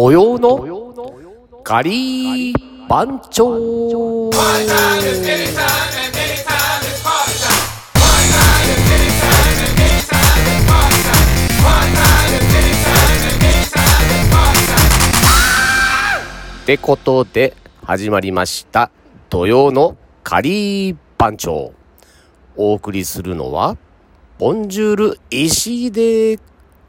土曜のガリー番長。ってことで始まりました。土曜のカリー番長。お送りするのはボンジュール石井で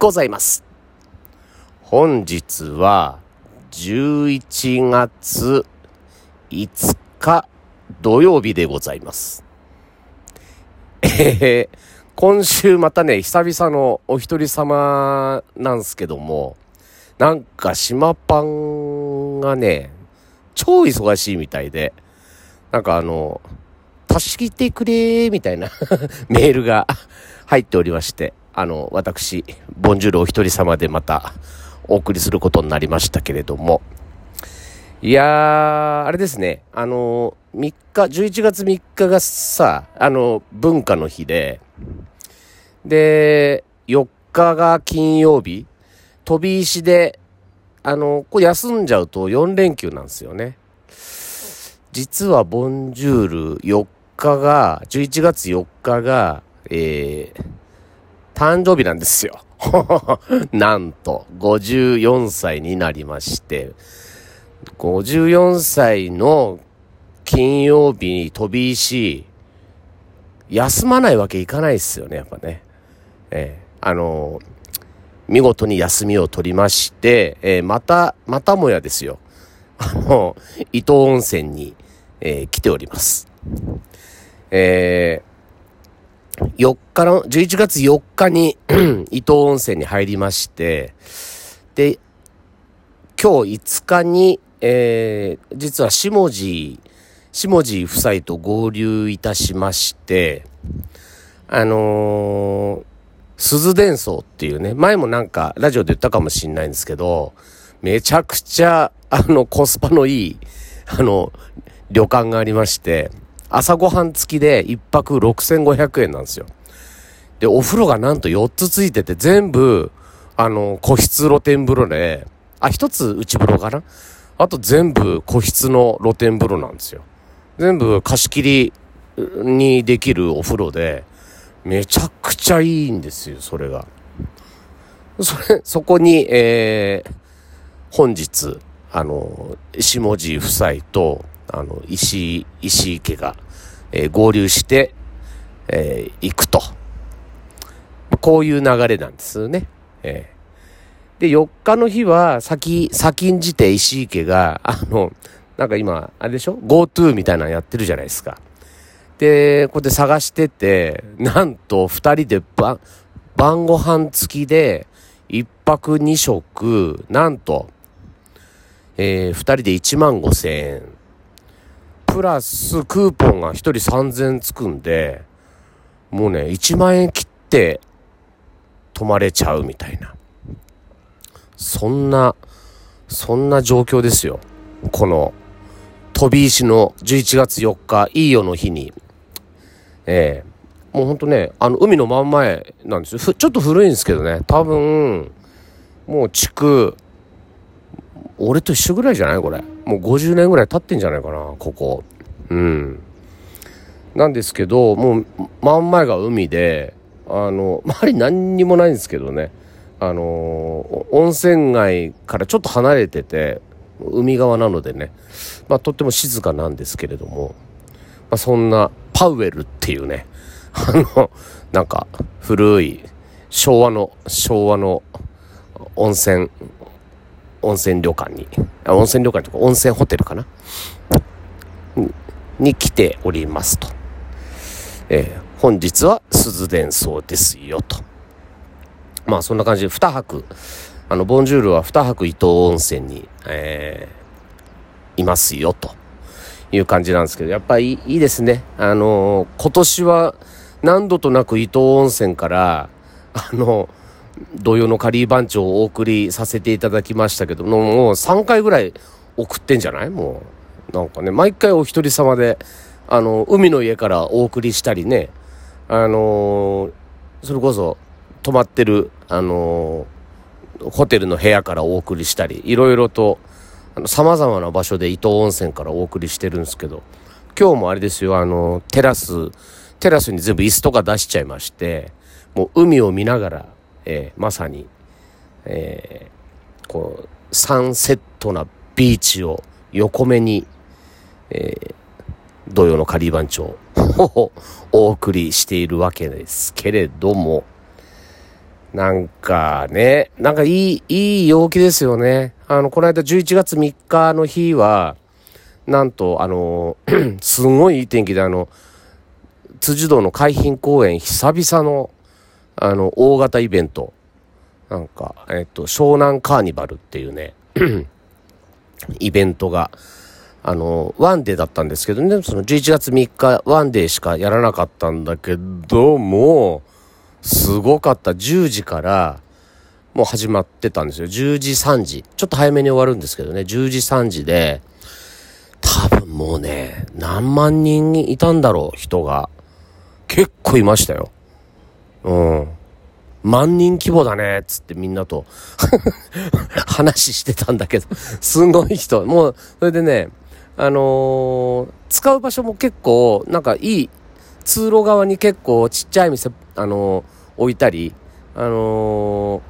ございます。本日は11月5日土曜日でございます。えー、今週またね、久々のお一人様なんですけども、なんか島パンがね、超忙しいみたいで、なんかあの、助けてくれーみたいな メールが入っておりまして、あの、私、ボンジュールお一人様でまたお送りすることになりましたけれども、いやー、あれですね、あの、3日、11月3日がさ、あの、文化の日で、で、4日が金曜日、飛び石で、あの、これ休んじゃうと4連休なんですよね。実はボンジュール4日が、11月4日が、えー、誕生日なんですよ。なんと、54歳になりまして、54歳の金曜日に飛び石、休まないわけいかないっすよね、やっぱね。えー、あのー見事に休みを取りまして、えーまた、またもやですよ。あの、伊東温泉に、えー来ております。えー4日の、11月4日に 伊東温泉に入りまして、で、今日5日に、えー実は下地、下地夫妻と合流いたしまして、あのー鈴伝奏っていうね、前もなんかラジオで言ったかもしんないんですけど、めちゃくちゃ、あの、コスパのいい、あの、旅館がありまして、朝ごはん付きで一泊6500円なんですよ。で、お風呂がなんと4つついてて、全部、あの、個室露天風呂で、あ、1つ内風呂かな？あと全部個室の露天風呂なんですよ。全部貸し切りにできるお風呂で、めちゃくちゃいいんですよ、それが。それ、そこに、えー、本日、あの、下地夫妻と、あの、石井、石井家が、えー合流して、えー行くと。こういう流れなんですね。えーで、4日の日は、先、先んじて石井家が、あの、なんか今、あれでしょ ?GoTo みたいなのやってるじゃないですか。で、こうやって探してて、なんと二人で晩、晩ご飯付きで、一泊二食、なんと、えー、二人で1万5千円。プラスクーポンが一人3000つくんで、もうね、1万円切って泊まれちゃうみたいな。そんな、そんな状況ですよ。この、飛び石の11月4日、いいよの日に、ええもうほんとね、あの、海の真ん前なんですよ。ちょっと古いんですけどね、多分、もう築、俺と一緒ぐらいじゃないこれ。もう50年ぐらい経ってんじゃないかな、ここ。うん。なんですけど、もう、真ん前が海で、あの、周り何にもないんですけどね。あの、温泉街からちょっと離れてて、海側なのでね、まあ、とっても静かなんですけれども、まあ、そんなパウエルっていうね、あの、なんか古い昭和の、昭和の温泉、温泉旅館に、あ温泉旅館とか温泉ホテルかな？に来ておりますと。えー本日は鈴伝奏ですよと。まあそんな感じで2泊、あの、ボンジュールは2泊伊東温泉に、えーいますよという感じなんですけど、やっぱりいいですね。あのー今年は何度となく伊東温泉から、あの、同様のカリー番長をお送りさせていただきましたけども、もう3回ぐらい送ってんじゃない？もう。なんかね、毎回お一人様で、あの、海の家からお送りしたりね、あのーそれこそ、泊まってる、あのーホテルの部屋からお送りしたり、いろいろと、あの、様々な場所で伊東温泉からお送りしてるんですけど、今日もあれですよ、あの、テラス、テラスに全部椅子とか出しちゃいまして、もう海を見ながら、えー、まさに、えー、こう、サンセットなビーチを横目に、えー、土曜のカリー番長をお送りしているわけですけれども、なんかね、なんかいい、いい陽気ですよね。あの、この間11月3日の日は、なんと、あの、すごいいい天気で、あの、辻堂の海浜公園久々の、あの、大型イベント。なんか、えっと、湘南カーニバルっていうね、イベントが、あの、ワンデーだったんですけどね、その11月3日ワンデーしかやらなかったんだけども、すごかった。10時からもう始まってたんですよ。10時3時。ちょっと早めに終わるんですけどね、10時3時で、多分もうね、何万人いたんだろう、人が。結構いましたよ。うん。万人規模だね、つってみんなと 話してたんだけど、すごい人。もう、それでね、あのー、使う場所も結構、なんかいい、通路側に結構ちっちゃい店、あのー、置いたり、あのー、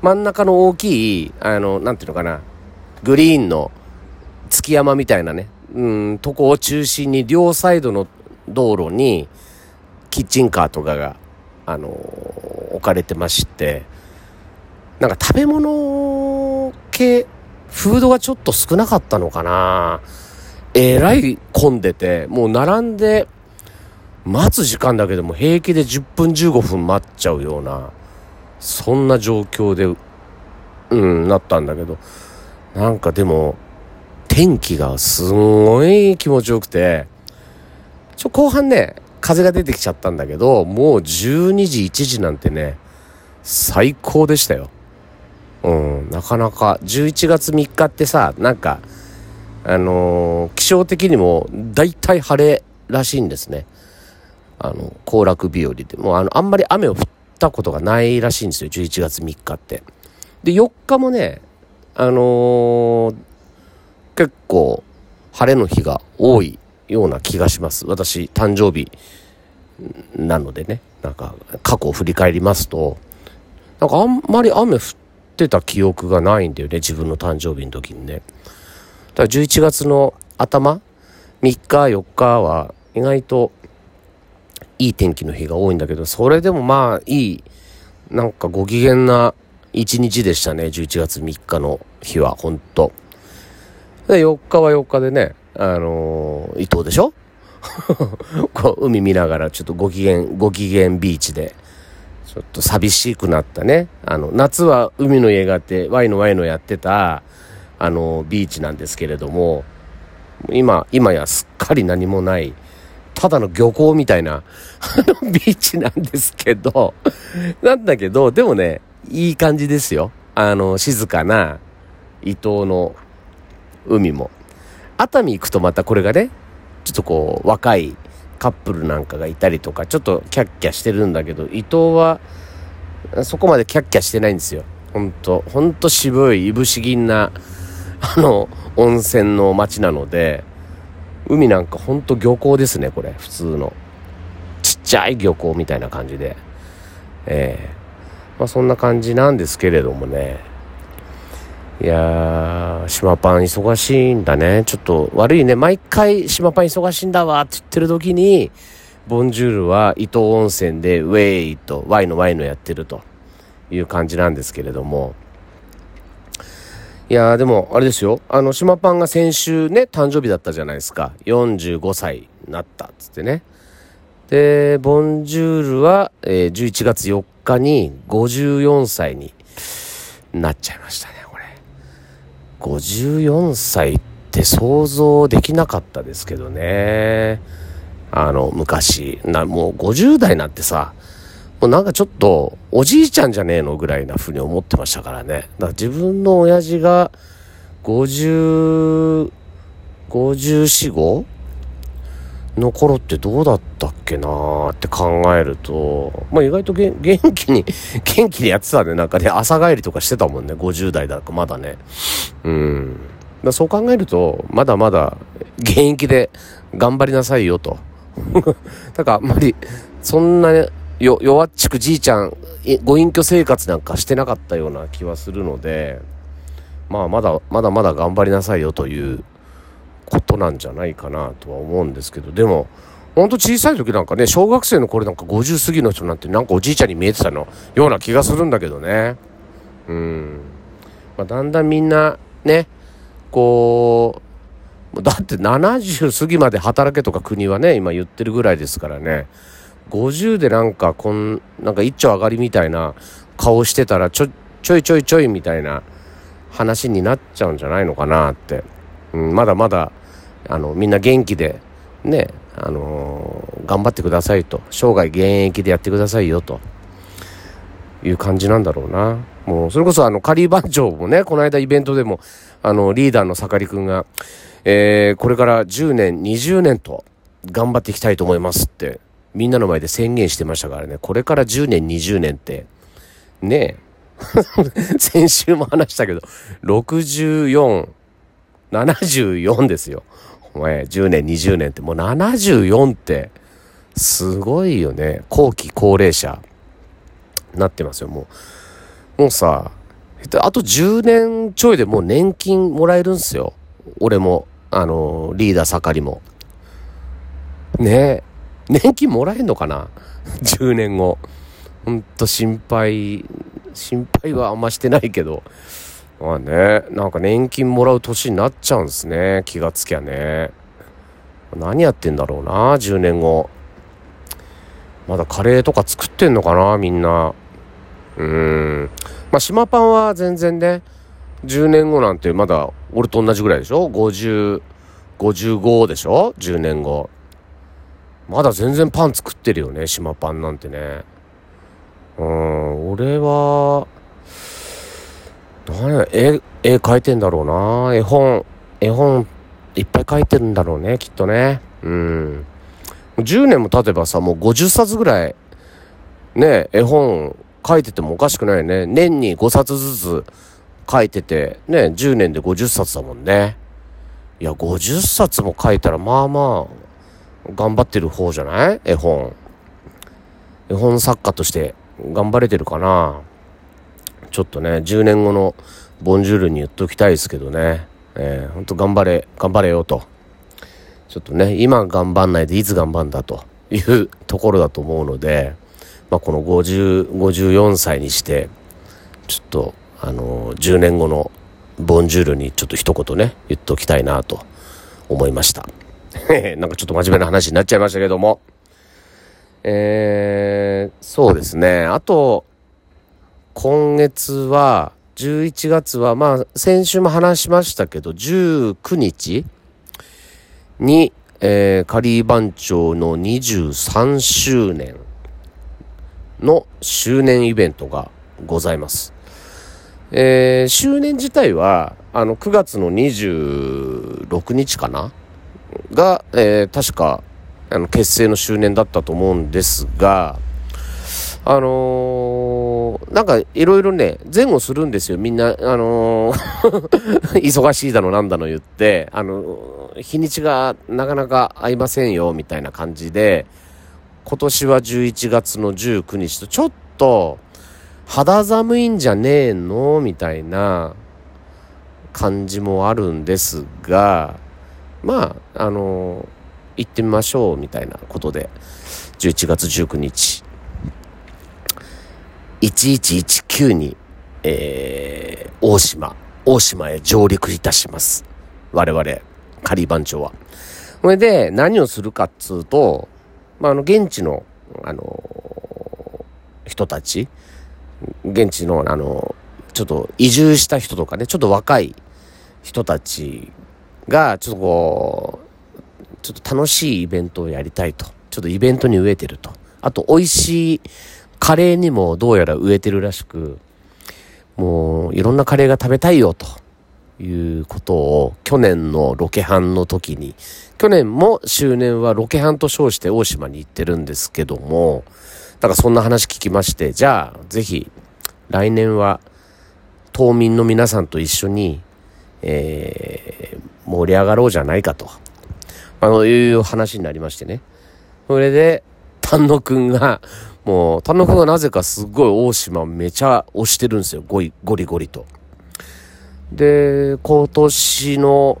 真ん中の大きい、あの、なんていうのかな、グリーンの月山みたいなね、うん、とこを中心に両サイドの道路に、キッチンカーとかが、あの置かれてまして、なんか食べ物系、フードがちょっと少なかったのかな。えらい混んでて、もう並んで待つ時間だけでも平気で10分15分待っちゃうような、そんな状況で、うん、なったんだけど、なんかでも、天気がすんごい気持ちよくて、ちょ、後半ね、風が出てきちゃったんだけど、もう12時、1時なんてね、最高でしたよ。うん、なかなか、11月3日ってさ、なんか、あのー、気象的にも大体晴れらしいんですね。あの、行楽日和で。もうあの、あんまり雨を降ったことがないらしいんですよ、11月3日って。で、4日もね、あのー、結構晴れの日が多いような気がします。私、誕生日なのでね、なんか過去を振り返りますと、なんかあんまり雨降ってた記憶がないんだよね、自分の誕生日の時にね。だから11月の頭、3日、4日は意外といい天気の日が多いんだけど、それでもまあいい、なんかご機嫌な一日でしたね、11月3日の日は、ほんと。で、4日は4日でね、あのー、伊東でしょ？こう海見ながらちょっとご機嫌、ご機嫌ビーチで、ちょっと寂しくなったね。あの、夏は海の家があって、ワイのワイのやってた、あの、ビーチなんですけれども、今、今やすっかり何もない、ただの漁港みたいな、あ のビーチなんですけど、なんだけど、でもね、いい感じですよ。あの、静かな伊東の海も。熱海行くとまたこれがね、ちょっとこう、若いカップルなんかがいたりとか、ちょっとキャッキャしてるんだけど、伊東は、そこまでキャッキャしてないんですよ。ほんと、ほんと渋い、いぶし銀な、あの、温泉の街なので、海なんかほんと漁港ですね、これ、普通の。ちっちゃい漁港みたいな感じで。ええー、まあそんな感じなんですけれどもね。いやー、島パン忙しいんだね。ちょっと悪いね。毎回島パン忙しいんだわって言ってる時に、ボンジュールは伊東温泉でウェイとワイのワイのやってるという感じなんですけれども。いやーでも、あれですよ。あの、島パンが先週ね、誕生日だったじゃないですか。45歳になったっつってね。で、ボンジュールは、えー、11月4日に54歳になっちゃいましたね、54歳って想像できなかったですけどね。あの、昔。な、もう50代なんてさ、もうなんかちょっと、おじいちゃんじゃねえのぐらいなふうに思ってましたからね。だから自分の親父が、50、54、5の頃ってどうだったっけなーって考えると、まあ意外と元気に、元気にやってたね。なんかね、朝帰りとかしてたもんね。50代だかまだね。うん。だそう考えると、まだまだ現役で頑張りなさいよと。だからあんまり、そんなよ、弱っちくじいちゃん、ご隠居生活なんかしてなかったような気はするので、まあまだ、まだまだ頑張りなさいよということなんじゃないかなとは思うんですけど、でも、ほんと小さい時なんかね、小学生の頃なんか50過ぎの人なんてなんかおじいちゃんに見えてたのような気がするんだけどね。うん。まあ、だんだんみんなね、こう、だって70過ぎまで働けとか国はね、今言ってるぐらいですからね。50でなんかこん、なんか一丁上がりみたいな顔してたらちょ、ちょいちょいちょいみたいな話になっちゃうんじゃないのかなって。うん、まだまだ、あの、みんな元気で、ね、あのー、頑張ってくださいと。生涯現役でやってくださいよと。いう感じなんだろうな。もう、それこそあの、カリー番長もね、この間イベントでも、あの、リーダーの盛りくんが、えー、これから10年、20年と頑張っていきたいと思いますって、みんなの前で宣言してましたからね、これから10年、20年って、ねえ、先週も話したけど、64、74ですよ。お前、10年、20年って、もう74って、すごいよね。後期高齢者、なってますよ、もう。もうさ、あと10年ちょいでもう年金もらえるんすよ。俺も、あの、リーダー盛りも。ね。年金もらえんのかな ?10 年後。ほんと心配、心配はあんましてないけど。まあね、なんか年金もらう年になっちゃうんすね。気がつきゃね。何やってんだろうな、10年後。まだカレーとか作ってんのかな、みんな。うーん。まあ、島パンは全然ね、10年後なんてまだ俺と同じぐらいでしょ ?50、55でしょ ?10 年後。まだ全然パン作ってるよね、島パンなんてね。うん、俺は、何絵、絵描いてんだろうな。絵本、絵本いっぱい描いてるんだろうね、きっとね。うん。10年も経てばさ、もう50冊ぐらい、ね、絵本書いててもおかしくないよね。年に5冊ずつ書いてて、ね、10年で50冊だもんね。いや、50冊も書いたら、まあまあ、頑張ってる方じゃない？絵本。絵本作家として頑張れてるかな。ちょっとね、10年後のボンジュールに言っときたいですけどね。えー、ほんと頑張れ、頑張れよと。ちょっとね、今頑張んないでいつ頑張んだというところだと思うので、まあ、この50、54歳にして、ちょっと、あのー、10年後のボンジュールにちょっと一言ね、言っときたいなと思いました。なんかちょっと真面目な話になっちゃいましたけども。えー、そうですね。あと、今月は、11月は、まあ、先週も話しましたけど、19日に、えー、カリー番長の23周年の周年イベントがございます。えー、周年自体は、あの、9月の26日かな？が、えー、確か、あの、結成の周年だったと思うんですが、あのー、なんかいろいろね、前後するんですよ。みんな、あのー 忙しいだのなんだの言って、あの、日にちがなかなか合いませんよ、みたいな感じで、今年は11月の19日と、ちょっと、肌寒いんじゃねえの？みたいな感じもあるんですが、まあ、あの、行ってみましょう、みたいなことで、11月19日、1119に、えー、大島、大島へ上陸いたします。我々、仮番長は。それで、何をするかっつうと、まあ、あの、現地の、あの人たち、現地の、あのちょっと移住した人とかね、ちょっと若い人たちが、ちょっとこう、ちょっと楽しいイベントをやりたいと。ちょっとイベントに飢えてると。あと、美味しいカレーにもどうやら植えてるらしく、もう、いろんなカレーが食べたいよ、ということを去年のロケハンの時に、去年も周年はロケハンと称して大島に行ってるんですけども、だからそんな話聞きまして、じゃあぜひ来年は島民の皆さんと一緒に、えー、盛り上がろうじゃないかと、あの、いう話になりましてね。それで、丹野くんが、もう、丹野くんがなぜかすごい大島めちゃ押してるんですよ。ゴリゴリゴリと。で、今年の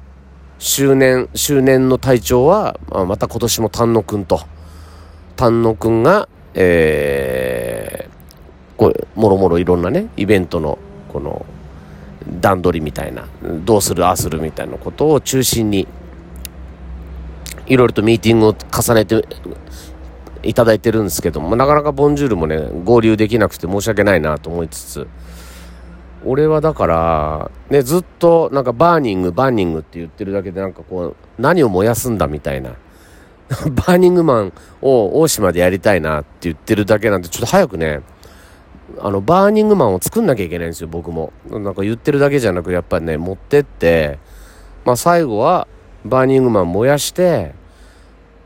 周年、周年の隊長は、また今年も丹野くんと、丹野くんが、えー、これ、もろもろいろんなね、イベントの、この、段取りみたいな、どうする、ああするみたいなことを中心に、いろいろとミーティングを重ねていただいてるんですけども、なかなかボンジュールもね、合流できなくて申し訳ないなと思いつつ、俺はだから、ね、ずっとなんかバーニング、バーニングって言ってるだけでなんかこう、何を燃やすんだみたいな。バーニングマンを大島でやりたいなって言ってるだけなんで、ちょっと早くね、あの、バーニングマンを作んなきゃいけないんですよ、僕も。なんか言ってるだけじゃなく、やっぱりね、持ってって、まあ最後は、バーニングマン燃やして、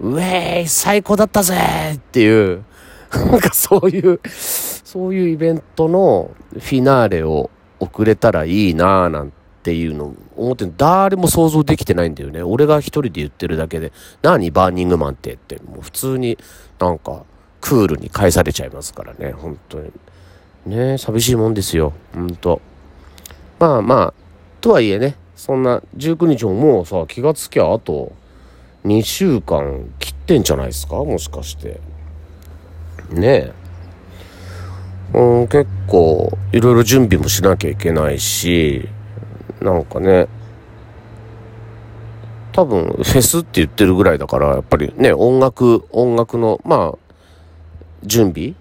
ウェーイ最高だったぜっていう、なんかそういう、そういうイベントのフィナーレを送れたらいいなぁなんていうの思って誰も想像できてないんだよね。俺が一人で言ってるだけで、何バーニングマンってって、もう普通になんかクールに返されちゃいますからね、本当に。ね寂しいもんですよ、ほんと。まあまあ、とはいえね、そんな19日ももうさ、気がつきゃあと2週間切ってんじゃないですか？もしかして。ねえ。うん、結構いろいろ準備もしなきゃいけないし、なんかね、多分フェスって言ってるぐらいだから、やっぱりね、音楽、音楽の、まあ、準備？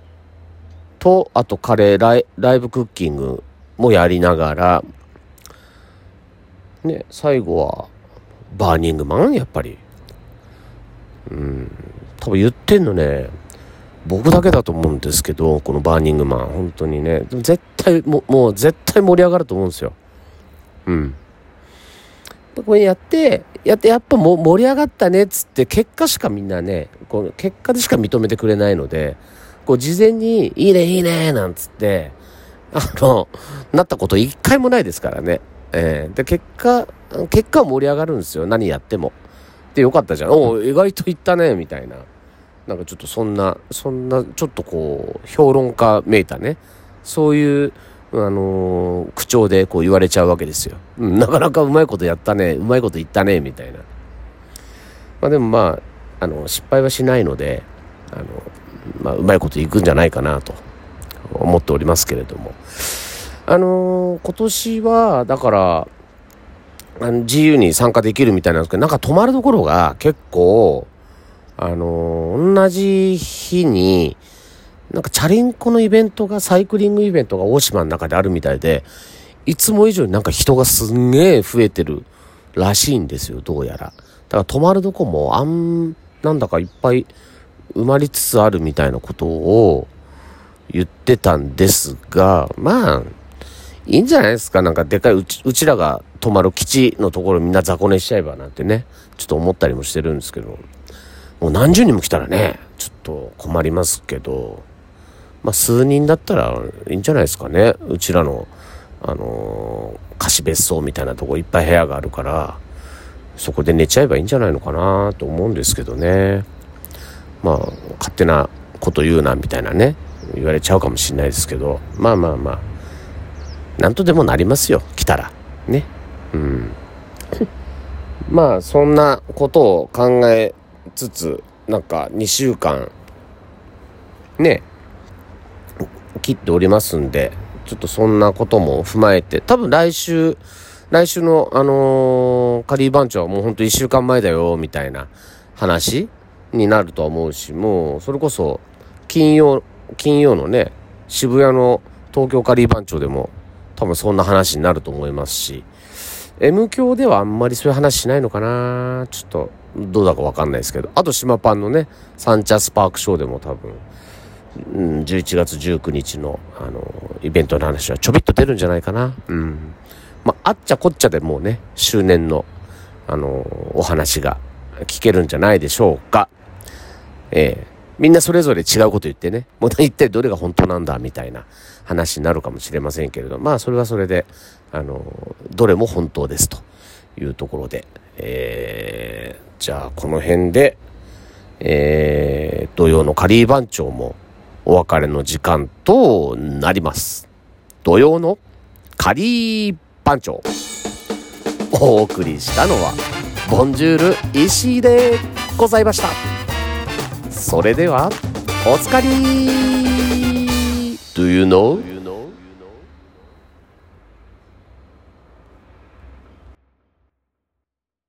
と、あとカレーライ、ライブクッキングもやりながら、ね、最後は、バーニングマン？やっぱり。うん、多分言ってんのね、僕だけだと思うんですけど、このバーニングマン、本当にね、絶対、ももう絶対盛り上がると思うんですよ。うん。これやって、やってやっぱも盛り上がったねっつって結果しかみんなね、この結果でしか認めてくれないので、こう事前にいいねいいねなんつって、あの、なったこと一回もないですからね。えー、で、結果、結果は盛り上がるんですよ。何やっても。で、よかったじゃん。お意外といったね、みたいな。なんかちょっとそんな、そんな、ちょっとこう、評論家めいたね、そういう、あのー、口調でこう言われちゃうわけですよ。うん、なかなかうまいことやったね、うまいこと言ったね、みたいな。まあでもまあ、あの、失敗はしないので、あの、まあ、うまいこといくんじゃないかなと思っておりますけれども。あのー、今年は、だから、あの自由に参加できるみたいなんですけど、なんか泊まるところが結構、あのー、同じ日に、なんかチャリンコのイベントが、サイクリングイベントが大島の中であるみたいで、いつも以上になんか人がすんげえ増えてるらしいんですよ、どうやら。だから泊まるとこも、あん、なんだかいっぱい埋まりつつあるみたいなことを言ってたんですが、まあ、いいんじゃないですか？なんかでかいうち、うちらが泊まる基地のところみんな雑魚寝しちゃえばなんてね、ちょっと思ったりもしてるんですけど。もう何十人も来たらね、ちょっと困りますけど、まあ数人だったらいいんじゃないですかね。うちらの、あのー、貸別荘みたいなとこいっぱい部屋があるから、そこで寝ちゃえばいいんじゃないのかなと思うんですけどね。まあ、勝手なこと言うな、みたいなね、言われちゃうかもしれないですけど、まあまあまあ、なんとでもなりますよ、来たら。ね。うん。まあ、そんなことを考えつつ、なんか2週間、ね、切っておりますんで、ちょっとそんなことも踏まえて、多分来週、来週の、あのー、カリー番長はもうほんと1週間前だよ、みたいな話になると思うし、もう、それこそ、金曜、金曜のね、渋谷の東京カリー番長でも、多分そんな話になると思いますし、M 教ではあんまりそういう話しないのかなちょっと、どうだかわかんないですけど。あと、島パンのね、サンチャスパークショーでも多分、うん、11月19日の、あの、イベントの話はちょびっと出るんじゃないかな。うん。まあ、あっちゃこっちゃでもうね、周年の、あの、お話が聞けるんじゃないでしょうか。えー、みんなそれぞれ違うこと言ってね、もう一体どれが本当なんだみたいな話になるかもしれませんけれど、まあそれはそれで、あの、どれも本当ですというところで、えー、じゃあこの辺で、えー、土曜のカリー番長もお別れの時間となります。土曜のカリー番長。お送りしたのは、ボンジュール石井でございました。それでは、おつかり Do you know?